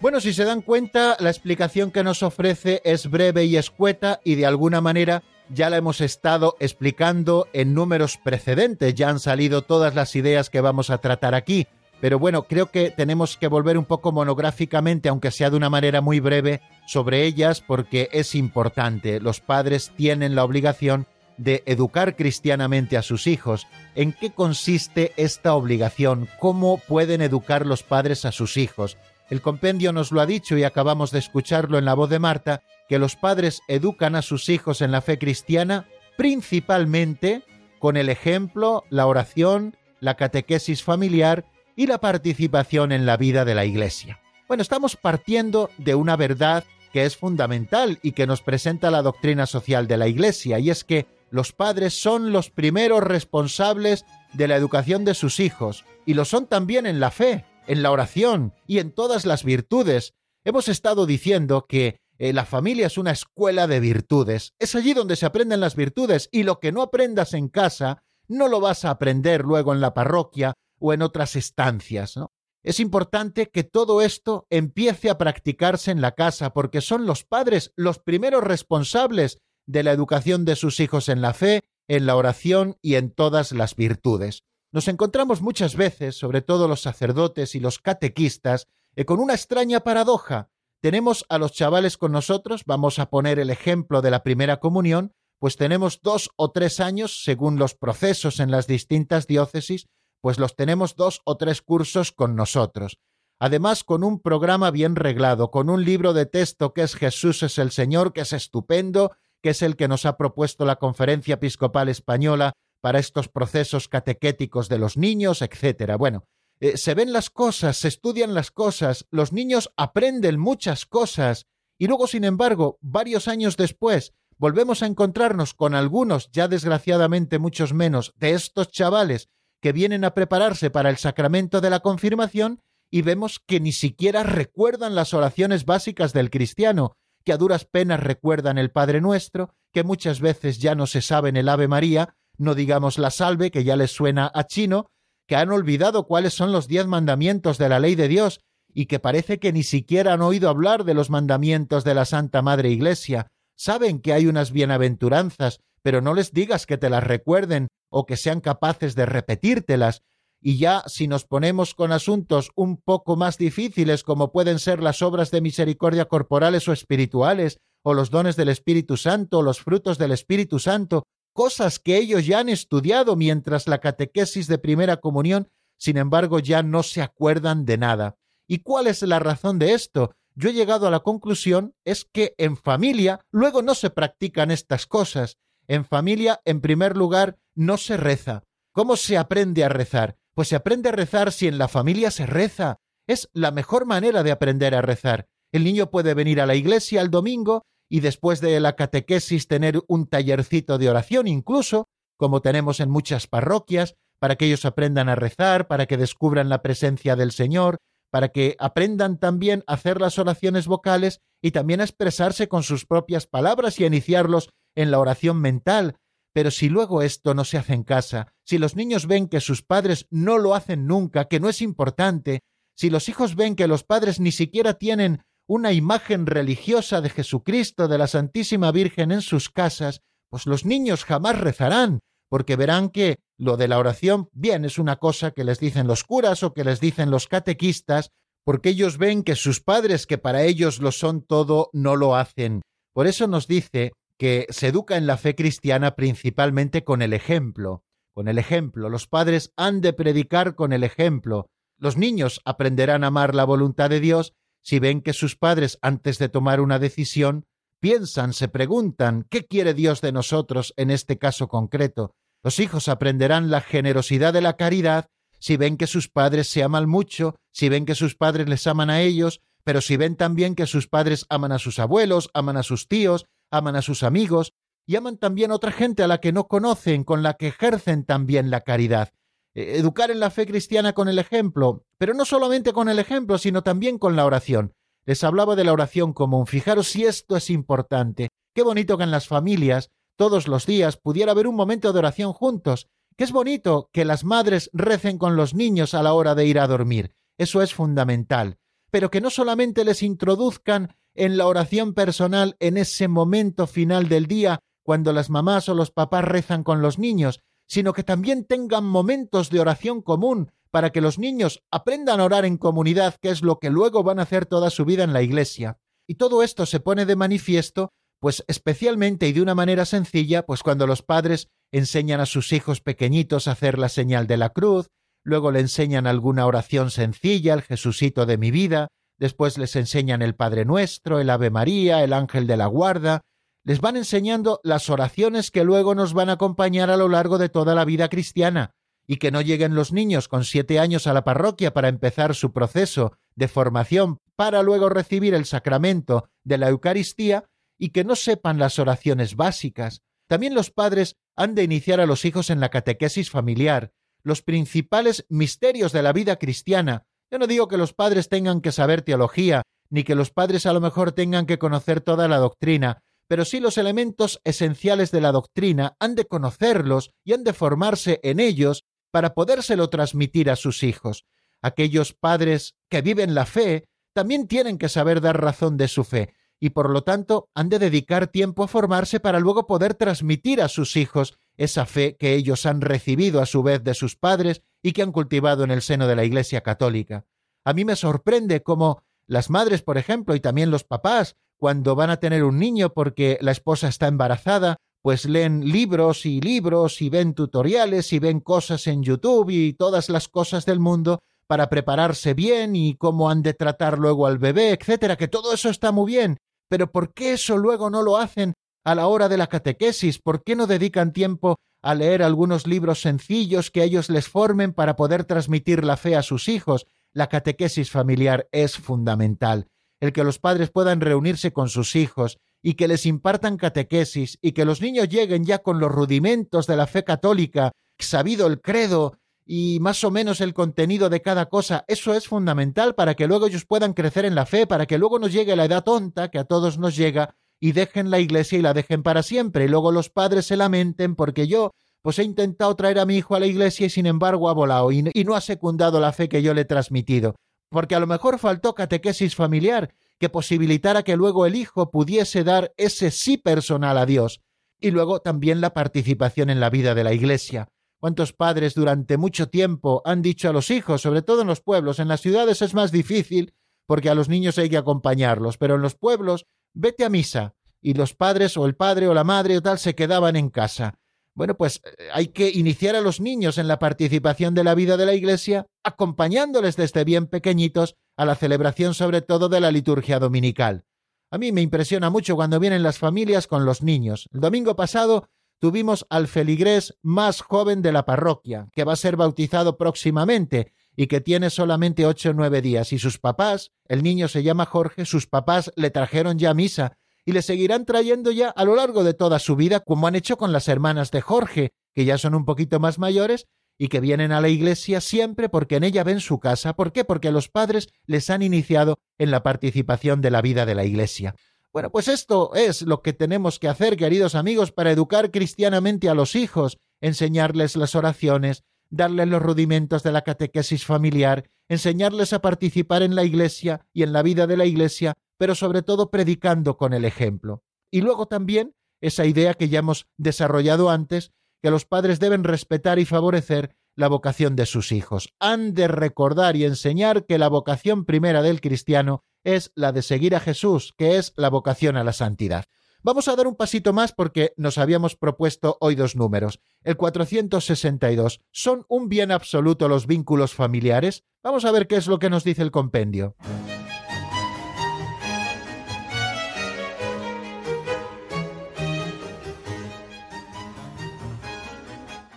Bueno, si se dan cuenta, la explicación que nos ofrece es breve y escueta y de alguna manera ya la hemos estado explicando en números precedentes, ya han salido todas las ideas que vamos a tratar aquí. Pero bueno, creo que tenemos que volver un poco monográficamente, aunque sea de una manera muy breve, sobre ellas porque es importante. Los padres tienen la obligación de educar cristianamente a sus hijos. ¿En qué consiste esta obligación? ¿Cómo pueden educar los padres a sus hijos? El compendio nos lo ha dicho y acabamos de escucharlo en la voz de Marta, que los padres educan a sus hijos en la fe cristiana principalmente con el ejemplo, la oración, la catequesis familiar y la participación en la vida de la Iglesia. Bueno, estamos partiendo de una verdad que es fundamental y que nos presenta la doctrina social de la Iglesia, y es que los padres son los primeros responsables de la educación de sus hijos, y lo son también en la fe, en la oración y en todas las virtudes. Hemos estado diciendo que eh, la familia es una escuela de virtudes. Es allí donde se aprenden las virtudes y lo que no aprendas en casa no lo vas a aprender luego en la parroquia o en otras estancias. ¿no? Es importante que todo esto empiece a practicarse en la casa porque son los padres los primeros responsables de la educación de sus hijos en la fe, en la oración y en todas las virtudes. Nos encontramos muchas veces, sobre todo los sacerdotes y los catequistas, eh, con una extraña paradoja. Tenemos a los chavales con nosotros, vamos a poner el ejemplo de la primera comunión, pues tenemos dos o tres años, según los procesos en las distintas diócesis, pues los tenemos dos o tres cursos con nosotros. Además, con un programa bien reglado, con un libro de texto que es Jesús es el Señor, que es estupendo, que es el que nos ha propuesto la Conferencia Episcopal Española para estos procesos catequéticos de los niños, etc. Bueno, eh, se ven las cosas, se estudian las cosas, los niños aprenden muchas cosas, y luego, sin embargo, varios años después, volvemos a encontrarnos con algunos, ya desgraciadamente muchos menos, de estos chavales que vienen a prepararse para el sacramento de la confirmación y vemos que ni siquiera recuerdan las oraciones básicas del cristiano, que a duras penas recuerdan el Padre Nuestro, que muchas veces ya no se saben el Ave María, no digamos la salve, que ya les suena a chino, que han olvidado cuáles son los diez mandamientos de la ley de Dios, y que parece que ni siquiera han oído hablar de los mandamientos de la Santa Madre Iglesia. Saben que hay unas bienaventuranzas, pero no les digas que te las recuerden o que sean capaces de repetírtelas, y ya si nos ponemos con asuntos un poco más difíciles como pueden ser las obras de misericordia corporales o espirituales, o los dones del Espíritu Santo, o los frutos del Espíritu Santo, cosas que ellos ya han estudiado mientras la catequesis de primera comunión, sin embargo, ya no se acuerdan de nada. ¿Y cuál es la razón de esto? Yo he llegado a la conclusión es que en familia luego no se practican estas cosas. En familia, en primer lugar, no se reza. ¿Cómo se aprende a rezar? Pues se aprende a rezar si en la familia se reza. Es la mejor manera de aprender a rezar. El niño puede venir a la iglesia el domingo y después de la catequesis tener un tallercito de oración incluso, como tenemos en muchas parroquias, para que ellos aprendan a rezar, para que descubran la presencia del Señor, para que aprendan también a hacer las oraciones vocales y también a expresarse con sus propias palabras y a iniciarlos en la oración mental. Pero si luego esto no se hace en casa, si los niños ven que sus padres no lo hacen nunca, que no es importante, si los hijos ven que los padres ni siquiera tienen una imagen religiosa de Jesucristo, de la Santísima Virgen en sus casas, pues los niños jamás rezarán, porque verán que lo de la oración, bien, es una cosa que les dicen los curas o que les dicen los catequistas, porque ellos ven que sus padres, que para ellos lo son todo, no lo hacen. Por eso nos dice que se educa en la fe cristiana principalmente con el ejemplo. Con el ejemplo, los padres han de predicar con el ejemplo. Los niños aprenderán a amar la voluntad de Dios si ven que sus padres, antes de tomar una decisión, piensan, se preguntan, ¿qué quiere Dios de nosotros en este caso concreto? Los hijos aprenderán la generosidad de la caridad si ven que sus padres se aman mucho, si ven que sus padres les aman a ellos, pero si ven también que sus padres aman a sus abuelos, aman a sus tíos, aman a sus amigos, y aman también a otra gente a la que no conocen, con la que ejercen también la caridad. Eh, educar en la fe cristiana con el ejemplo, pero no solamente con el ejemplo, sino también con la oración. Les hablaba de la oración común. Fijaros si esto es importante. Qué bonito que en las familias, todos los días, pudiera haber un momento de oración juntos. Qué es bonito que las madres recen con los niños a la hora de ir a dormir. Eso es fundamental. Pero que no solamente les introduzcan en la oración personal en ese momento final del día, cuando las mamás o los papás rezan con los niños, sino que también tengan momentos de oración común para que los niños aprendan a orar en comunidad, que es lo que luego van a hacer toda su vida en la iglesia. Y todo esto se pone de manifiesto, pues especialmente y de una manera sencilla, pues cuando los padres enseñan a sus hijos pequeñitos a hacer la señal de la cruz, luego le enseñan alguna oración sencilla, el Jesucito de mi vida, después les enseñan el Padre Nuestro, el Ave María, el Ángel de la Guarda, les van enseñando las oraciones que luego nos van a acompañar a lo largo de toda la vida cristiana, y que no lleguen los niños con siete años a la parroquia para empezar su proceso de formación para luego recibir el sacramento de la Eucaristía y que no sepan las oraciones básicas. También los padres han de iniciar a los hijos en la catequesis familiar, los principales misterios de la vida cristiana. Yo no digo que los padres tengan que saber teología, ni que los padres a lo mejor tengan que conocer toda la doctrina, pero sí los elementos esenciales de la doctrina han de conocerlos y han de formarse en ellos para podérselo transmitir a sus hijos. Aquellos padres que viven la fe también tienen que saber dar razón de su fe, y por lo tanto han de dedicar tiempo a formarse para luego poder transmitir a sus hijos esa fe que ellos han recibido a su vez de sus padres y que han cultivado en el seno de la Iglesia católica. A mí me sorprende cómo las madres, por ejemplo, y también los papás, cuando van a tener un niño porque la esposa está embarazada, pues leen libros y libros y ven tutoriales y ven cosas en YouTube y todas las cosas del mundo para prepararse bien y cómo han de tratar luego al bebé, etcétera, que todo eso está muy bien, pero ¿por qué eso luego no lo hacen a la hora de la catequesis? ¿Por qué no dedican tiempo a leer algunos libros sencillos que ellos les formen para poder transmitir la fe a sus hijos? La catequesis familiar es fundamental el que los padres puedan reunirse con sus hijos y que les impartan catequesis y que los niños lleguen ya con los rudimentos de la fe católica, sabido el credo y más o menos el contenido de cada cosa, eso es fundamental para que luego ellos puedan crecer en la fe, para que luego nos llegue la edad tonta que a todos nos llega y dejen la iglesia y la dejen para siempre y luego los padres se lamenten porque yo pues he intentado traer a mi hijo a la iglesia y sin embargo ha volado y, y no ha secundado la fe que yo le he transmitido porque a lo mejor faltó catequesis familiar que posibilitara que luego el hijo pudiese dar ese sí personal a Dios, y luego también la participación en la vida de la Iglesia. ¿Cuántos padres durante mucho tiempo han dicho a los hijos, sobre todo en los pueblos, en las ciudades es más difícil porque a los niños hay que acompañarlos, pero en los pueblos, vete a misa, y los padres o el padre o la madre o tal se quedaban en casa. Bueno, pues eh, hay que iniciar a los niños en la participación de la vida de la Iglesia, acompañándoles desde bien pequeñitos a la celebración sobre todo de la liturgia dominical. A mí me impresiona mucho cuando vienen las familias con los niños. El domingo pasado tuvimos al feligrés más joven de la parroquia, que va a ser bautizado próximamente y que tiene solamente ocho o nueve días, y sus papás, el niño se llama Jorge, sus papás le trajeron ya misa, y le seguirán trayendo ya a lo largo de toda su vida, como han hecho con las hermanas de Jorge, que ya son un poquito más mayores y que vienen a la iglesia siempre porque en ella ven su casa. ¿Por qué? Porque los padres les han iniciado en la participación de la vida de la iglesia. Bueno, pues esto es lo que tenemos que hacer, queridos amigos, para educar cristianamente a los hijos, enseñarles las oraciones, darles los rudimentos de la catequesis familiar, enseñarles a participar en la iglesia y en la vida de la iglesia, pero sobre todo predicando con el ejemplo. Y luego también esa idea que ya hemos desarrollado antes, que los padres deben respetar y favorecer la vocación de sus hijos. Han de recordar y enseñar que la vocación primera del cristiano es la de seguir a Jesús, que es la vocación a la santidad. Vamos a dar un pasito más porque nos habíamos propuesto hoy dos números. El 462. ¿Son un bien absoluto los vínculos familiares? Vamos a ver qué es lo que nos dice el compendio.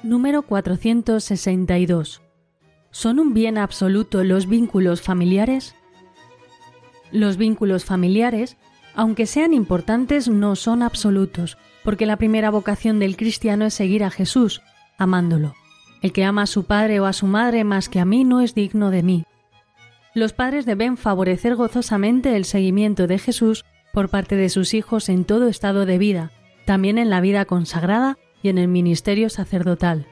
Número 462. ¿Son un bien absoluto los vínculos familiares? Los vínculos familiares aunque sean importantes, no son absolutos, porque la primera vocación del cristiano es seguir a Jesús, amándolo. El que ama a su padre o a su madre más que a mí no es digno de mí. Los padres deben favorecer gozosamente el seguimiento de Jesús por parte de sus hijos en todo estado de vida, también en la vida consagrada y en el ministerio sacerdotal.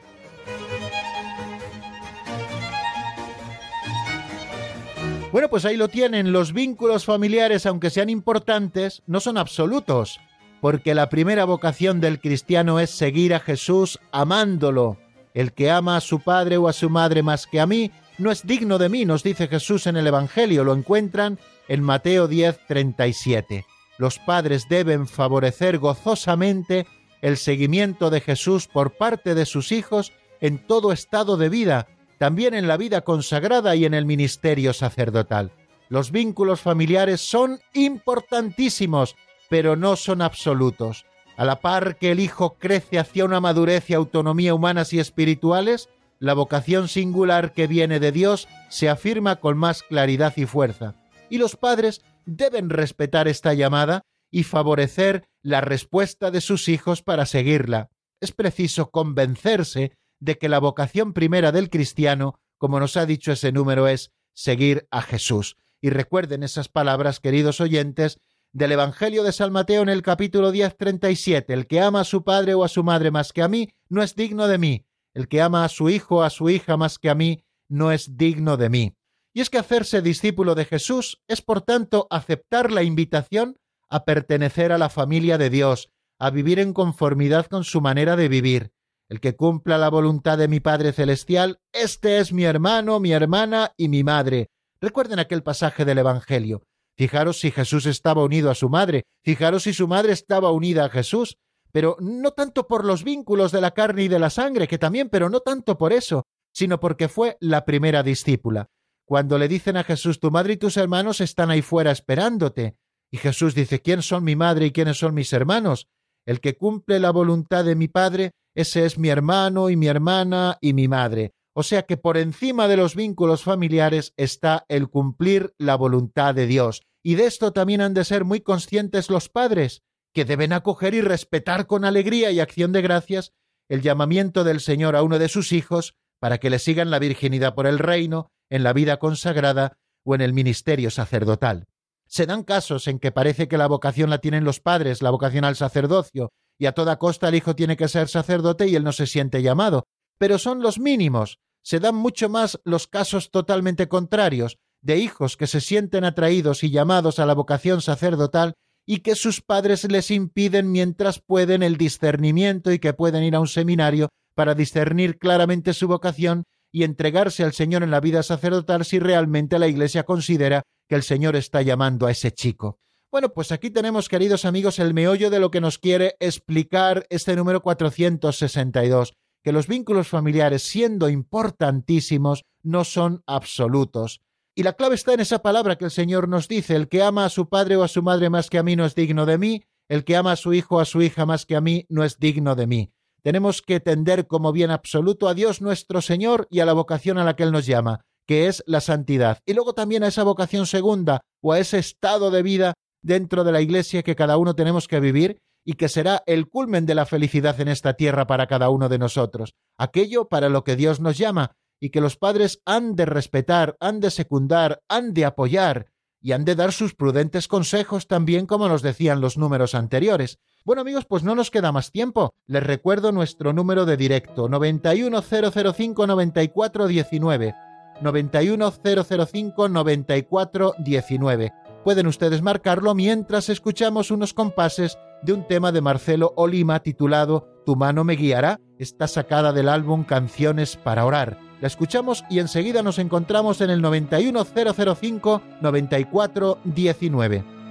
Bueno, pues ahí lo tienen. Los vínculos familiares, aunque sean importantes, no son absolutos, porque la primera vocación del cristiano es seguir a Jesús amándolo. El que ama a su padre o a su madre más que a mí, no es digno de mí, nos dice Jesús en el Evangelio. Lo encuentran en Mateo 10, 37. Los padres deben favorecer gozosamente el seguimiento de Jesús por parte de sus hijos en todo estado de vida, también en la vida consagrada y en el ministerio sacerdotal. Los vínculos familiares son importantísimos, pero no son absolutos. A la par que el hijo crece hacia una madurez y autonomía humanas y espirituales, la vocación singular que viene de Dios se afirma con más claridad y fuerza. Y los padres deben respetar esta llamada y favorecer la respuesta de sus hijos para seguirla. Es preciso convencerse de que la vocación primera del cristiano, como nos ha dicho ese número, es seguir a Jesús. Y recuerden esas palabras, queridos oyentes, del Evangelio de San Mateo en el capítulo 10, 37. El que ama a su padre o a su madre más que a mí, no es digno de mí. El que ama a su hijo o a su hija más que a mí, no es digno de mí. Y es que hacerse discípulo de Jesús es, por tanto, aceptar la invitación a pertenecer a la familia de Dios, a vivir en conformidad con su manera de vivir, el que cumpla la voluntad de mi Padre Celestial, este es mi hermano, mi hermana y mi madre. Recuerden aquel pasaje del Evangelio. Fijaros si Jesús estaba unido a su madre, fijaros si su madre estaba unida a Jesús, pero no tanto por los vínculos de la carne y de la sangre, que también, pero no tanto por eso, sino porque fue la primera discípula. Cuando le dicen a Jesús, tu madre y tus hermanos están ahí fuera esperándote, y Jesús dice, ¿quién son mi madre y quiénes son mis hermanos? El que cumple la voluntad de mi Padre, ese es mi hermano y mi hermana y mi madre. O sea que por encima de los vínculos familiares está el cumplir la voluntad de Dios. Y de esto también han de ser muy conscientes los padres, que deben acoger y respetar con alegría y acción de gracias el llamamiento del Señor a uno de sus hijos para que le sigan la virginidad por el reino, en la vida consagrada o en el ministerio sacerdotal. Se dan casos en que parece que la vocación la tienen los padres, la vocación al sacerdocio, y a toda costa el hijo tiene que ser sacerdote y él no se siente llamado. Pero son los mínimos. Se dan mucho más los casos totalmente contrarios, de hijos que se sienten atraídos y llamados a la vocación sacerdotal y que sus padres les impiden mientras pueden el discernimiento y que pueden ir a un seminario para discernir claramente su vocación y entregarse al Señor en la vida sacerdotal si realmente la Iglesia considera que el Señor está llamando a ese chico. Bueno, pues aquí tenemos, queridos amigos, el meollo de lo que nos quiere explicar este número 462, que los vínculos familiares, siendo importantísimos, no son absolutos. Y la clave está en esa palabra que el Señor nos dice, el que ama a su padre o a su madre más que a mí no es digno de mí, el que ama a su hijo o a su hija más que a mí no es digno de mí. Tenemos que tender como bien absoluto a Dios nuestro Señor y a la vocación a la que Él nos llama, que es la santidad. Y luego también a esa vocación segunda o a ese estado de vida dentro de la Iglesia que cada uno tenemos que vivir y que será el culmen de la felicidad en esta tierra para cada uno de nosotros, aquello para lo que Dios nos llama y que los padres han de respetar, han de secundar, han de apoyar y han de dar sus prudentes consejos también como nos decían los números anteriores. Bueno amigos, pues no nos queda más tiempo. Les recuerdo nuestro número de directo 910059419 910059419 pueden ustedes marcarlo mientras escuchamos unos compases de un tema de Marcelo Olima titulado Tu mano me guiará. Está sacada del álbum Canciones para orar. La escuchamos y enseguida nos encontramos en el 91005 9419.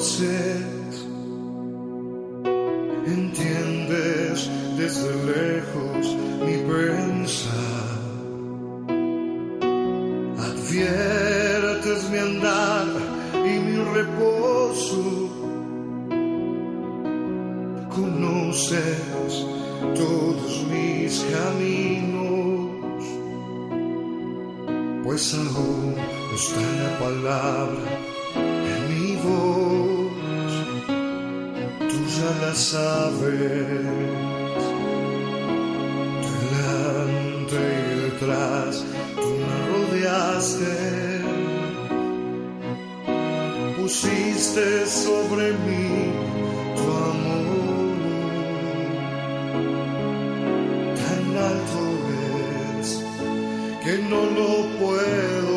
Conoces entiendes desde lejos mi pensar. Adviertes mi andar y mi reposo. Conoces todos mis caminos, pues aún está la palabra en mi voz ya la sabes. Delante y detrás tú me rodeaste. Pusiste sobre mí tu amor. Tan alto es que no lo puedo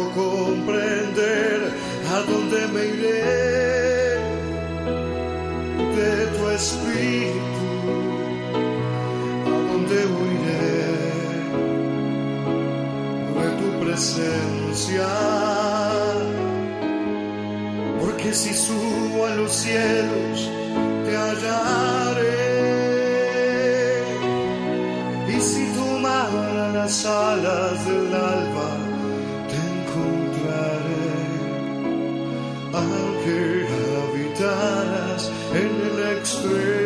Porque si subo a los cielos, te hallaré. Y si tomara las alas del alba, te encontraré. Aunque habitaras en el extremo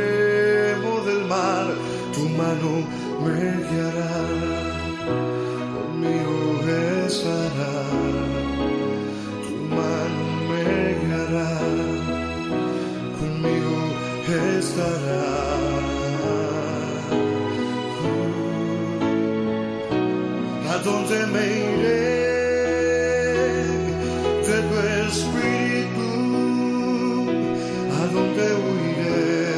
¿A dónde me iré? De tu espíritu, ¿a dónde huiré?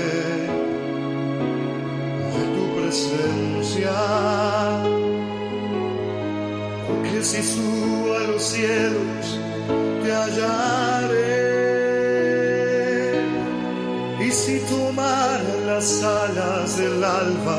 De tu presencia. Porque si subo a los cielos, te hallaré. Y si tomara las alas del alba,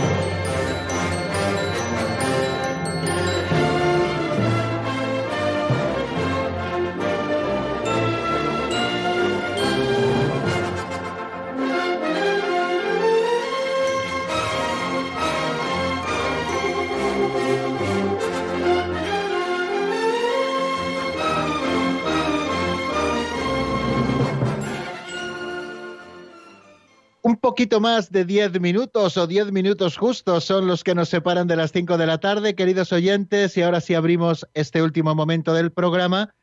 Poquito más de diez minutos o diez minutos justos son los que nos separan de las cinco de la tarde, queridos oyentes, y ahora sí abrimos este último momento del programa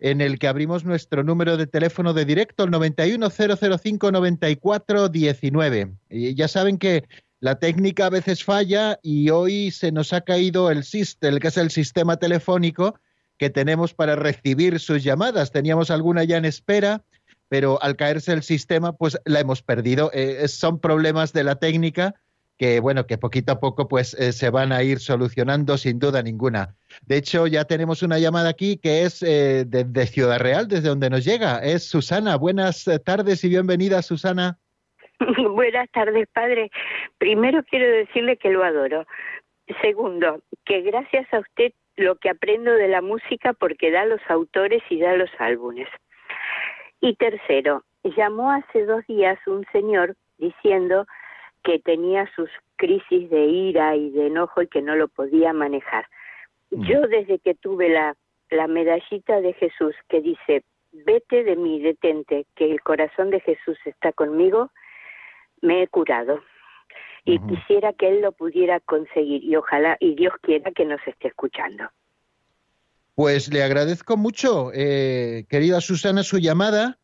en el que abrimos nuestro número de teléfono de directo, el 910059419. Y ya saben que la técnica a veces falla y hoy se nos ha caído el SISTEL, que es el sistema telefónico que tenemos para recibir sus llamadas. Teníamos alguna ya en espera, pero al caerse el sistema, pues la hemos perdido. Eh, son problemas de la técnica que bueno, que poquito a poco pues eh, se van a ir solucionando sin duda ninguna. De hecho, ya tenemos una llamada aquí que es eh, de, Ciudad Real, desde donde nos llega. Es Susana. Buenas eh, tardes y bienvenida, Susana. <laughs> Buenas tardes, padre. Primero quiero decirle que lo adoro. Segundo, que gracias a usted lo que aprendo de la música porque da los autores y da los álbumes. Y tercero, llamó hace dos días un señor diciendo que tenía sus crisis de ira y de enojo y que no lo podía manejar. Yo desde que tuve la, la medallita de Jesús que dice, vete de mí, detente, que el corazón de Jesús está conmigo, me he curado. Y quisiera que Él lo pudiera conseguir y ojalá, y Dios quiera que nos esté escuchando. Pues le agradezco mucho, eh, querida Susana, su llamada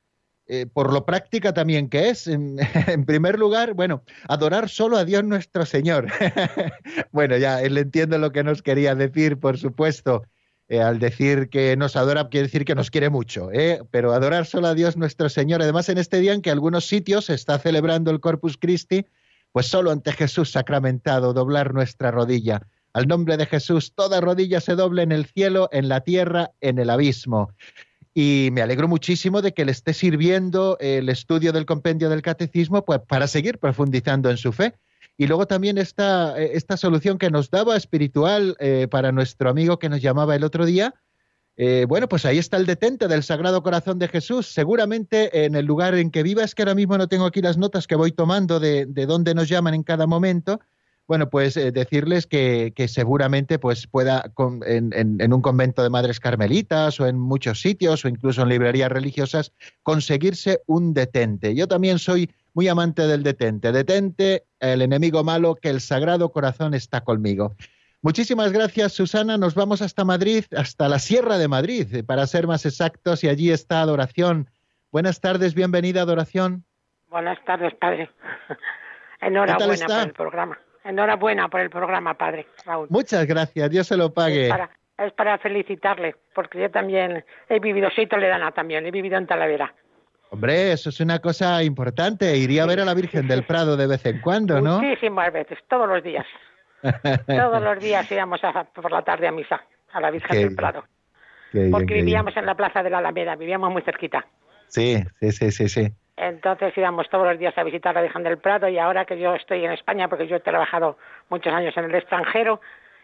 eh, por lo práctica también que es. En, <laughs> primer lugar, bueno, adorar solo a Dios nuestro Señor. <laughs> bueno, ya él entiende lo que nos quería decir, por supuesto. Eh, al decir que nos adora, quiere decir que nos quiere mucho, ¿eh? pero adorar solo a Dios nuestro Señor. Además, en este día en que algunos sitios se está celebrando el Corpus Christi, pues solo ante Jesús sacramentado, doblar nuestra rodilla. Al nombre de Jesús, toda rodilla se doble en el cielo, en la tierra, en el abismo y me alegro muchísimo de que le esté sirviendo el estudio del compendio del catecismo pues, para seguir profundizando en su fe. Y luego también esta, esta solución que nos daba espiritual eh, para nuestro amigo que nos llamaba el otro día. Eh, bueno, pues ahí está el detente del Sagrado Corazón de Jesús. Seguramente en el lugar en que viva, es que ahora mismo no tengo aquí las notas que voy tomando de, de dónde nos llaman en cada momento, bueno, pues eh, decirles que, seguramente pues pueda en, un convento de madres carmelitas o en muchos sitios o incluso en librerías religiosas conseguirse un detente. Yo también soy muy amante del detente. Detente, el enemigo malo, que el Sagrado Corazón está conmigo. Muchísimas gracias, Susana. Nos vamos hasta Madrid, hasta la Sierra de Madrid, para ser más exactos, y allí está Adoración. Buenas tardes, bienvenida, Adoración. Buenas tardes, padre. <laughs> Enhorabuena por el programa. Enhorabuena por el programa, padre Raúl. Muchas gracias, Dios se lo pague. Es para, felicitarle, porque yo también he vivido, soy toledana también, he vivido en Talavera. Hombre, eso es una cosa importante. Iría a ver a la Virgen del Prado de vez en cuando, ¿no? Muchísimas veces, todos los días. <laughs> todos los días íbamos por la tarde a misa, a la Virgen del Prado. porque vivíamos en la Plaza de la Alameda, vivíamos muy cerquita. Sí, sí, sí, sí, sí. Entonces íbamos todos los días a visitar la Virgen del Prado y ahora que yo estoy en España, porque yo he trabajado muchos años en el extranjero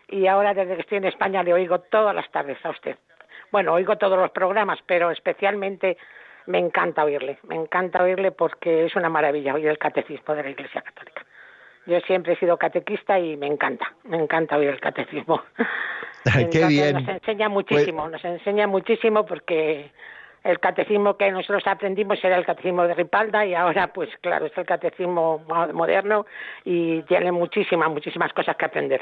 y ahora desde que estoy en España le oigo todas las tardes a usted. Bueno, oigo todos los programas, pero especialmente me encanta oírle, me encanta oírle porque es una maravilla oír el catecismo de la Iglesia Católica. Yo siempre he sido catequista y me encanta, me encanta oír el catecismo. <laughs> Qué bien. Nos enseña muchísimo, pues nos enseña muchísimo porque el catecismo que nosotros aprendimos era el catecismo de Ripalda y ahora pues claro es el catecismo moderno y tiene muchísimas muchísimas cosas que aprender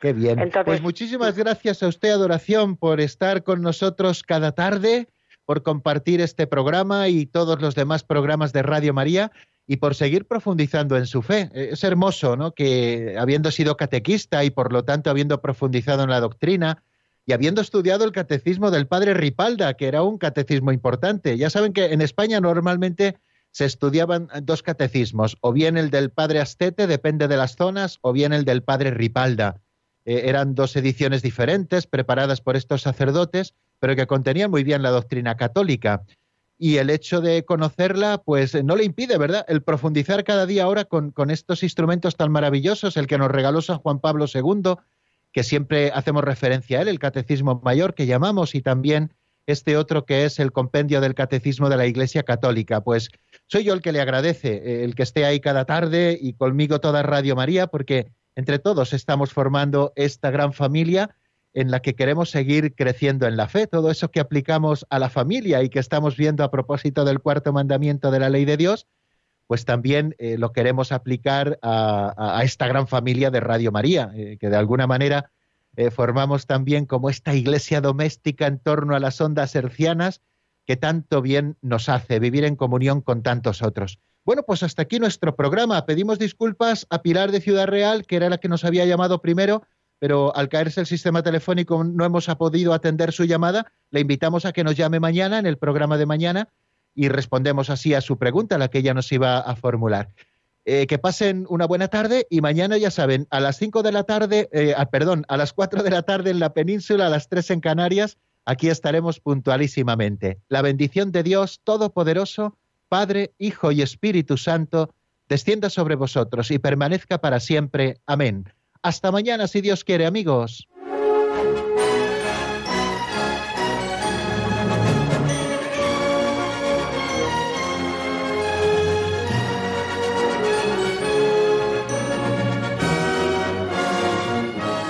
qué bien pues muchísimas gracias a usted adoración por estar con nosotros cada tarde por compartir este programa y todos los demás programas de Radio María y por seguir profundizando en su fe. Es hermoso, ¿no? Que habiendo sido catequista y por lo tanto habiendo profundizado en la doctrina, y habiendo estudiado el catecismo del padre Ripalda, que era un catecismo importante. Ya saben que en España normalmente se estudiaban dos catecismos, o bien el del padre Astete, depende de las zonas, o bien el del padre Ripalda. Eh, eran dos ediciones diferentes, preparadas por estos sacerdotes, pero que contenían muy bien la doctrina católica. Y el hecho de conocerla, pues no le impide, ¿verdad?, el profundizar cada día ahora con, con estos instrumentos tan maravillosos, el que nos regaló San Juan Pablo II, que siempre hacemos referencia a él, el Catecismo Mayor que llamamos, y también este otro que es el compendio del Catecismo de la Iglesia Católica. Pues soy yo el que le agradece, eh, el que esté ahí cada tarde y conmigo toda Radio María, porque entre todos estamos formando esta gran familia en la que queremos seguir creciendo en la fe, todo eso que aplicamos a la familia y que estamos viendo a propósito del cuarto mandamiento de la ley de Dios, pues también eh, lo queremos aplicar a, esta gran familia de Radio María, eh, que de alguna manera eh, formamos también como esta iglesia doméstica en torno a las ondas hercianas que tanto bien nos hace vivir en comunión con tantos otros. Bueno, pues hasta aquí nuestro programa. Pedimos disculpas a Pilar de Ciudad Real, que era la que nos había llamado primero, pero al caerse el sistema telefónico no hemos podido atender su llamada. Le invitamos a que nos llame mañana en el programa de mañana y respondemos así a su pregunta, la que ella nos iba a formular. Eh, que pasen una buena tarde y mañana ya saben, a las 5 de la tarde, eh, ah, perdón, a las 4 de la tarde en la península, a las 3 en Canarias, aquí estaremos puntualísimamente. La bendición de Dios Todopoderoso, Padre, Hijo y Espíritu Santo, descienda sobre vosotros y permanezca para siempre. Amén. Hasta mañana, si Dios quiere, amigos.